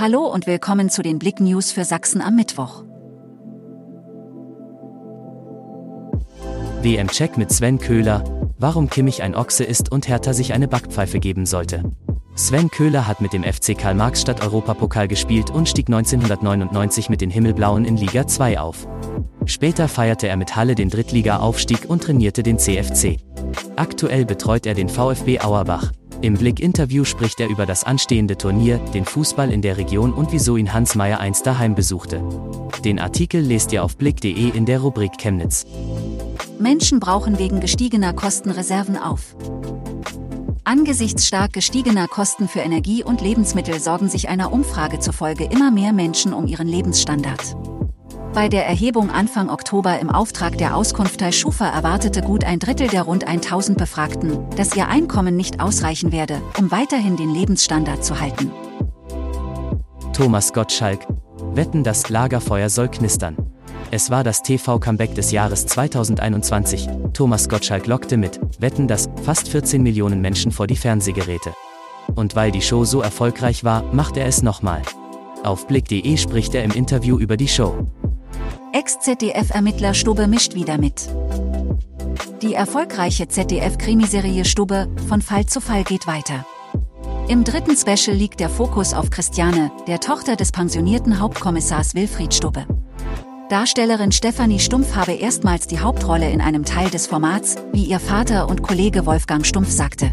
Hallo und willkommen zu den Blick News für Sachsen am Mittwoch. WM-Check mit Sven Köhler, warum Kimmich ein Ochse ist und Hertha sich eine Backpfeife geben sollte. Sven Köhler hat mit dem FC Karl-Marx-Stadt Europapokal gespielt und stieg 1999 mit den Himmelblauen in Liga 2 auf. Später feierte er mit Halle den Drittliga-Aufstieg und trainierte den CFC. Aktuell betreut er den VfB Auerbach. Im Blick-Interview spricht er über das anstehende Turnier, den Fußball in der Region und wieso ihn Hans Meyer einst daheim besuchte. Den Artikel lest ihr auf blick.de in der Rubrik Chemnitz. Menschen brauchen wegen gestiegener Kosten Reserven auf. Angesichts stark gestiegener Kosten für Energie und Lebensmittel sorgen sich einer Umfrage zufolge immer mehr Menschen um ihren Lebensstandard. Bei der Erhebung Anfang Oktober im Auftrag der Auskunftei Schufa erwartete gut ein Drittel der rund 1000 Befragten, dass ihr Einkommen nicht ausreichen werde, um weiterhin den Lebensstandard zu halten. Thomas Gottschalk. Wetten, das Lagerfeuer soll knistern. Es war das TV-Comeback des Jahres 2021. Thomas Gottschalk lockte mit Wetten, dass fast 14 Millionen Menschen vor die Fernsehgeräte. Und weil die Show so erfolgreich war, macht er es nochmal. Auf blick.de spricht er im Interview über die Show. Ex-ZDF-Ermittler Stube mischt wieder mit. Die erfolgreiche ZDF-Krimiserie Stube von Fall zu Fall geht weiter. Im dritten Special liegt der Fokus auf Christiane, der Tochter des pensionierten Hauptkommissars Wilfried Stubbe. Darstellerin Stefanie Stumpf habe erstmals die Hauptrolle in einem Teil des Formats, wie ihr Vater und Kollege Wolfgang Stumpf sagte.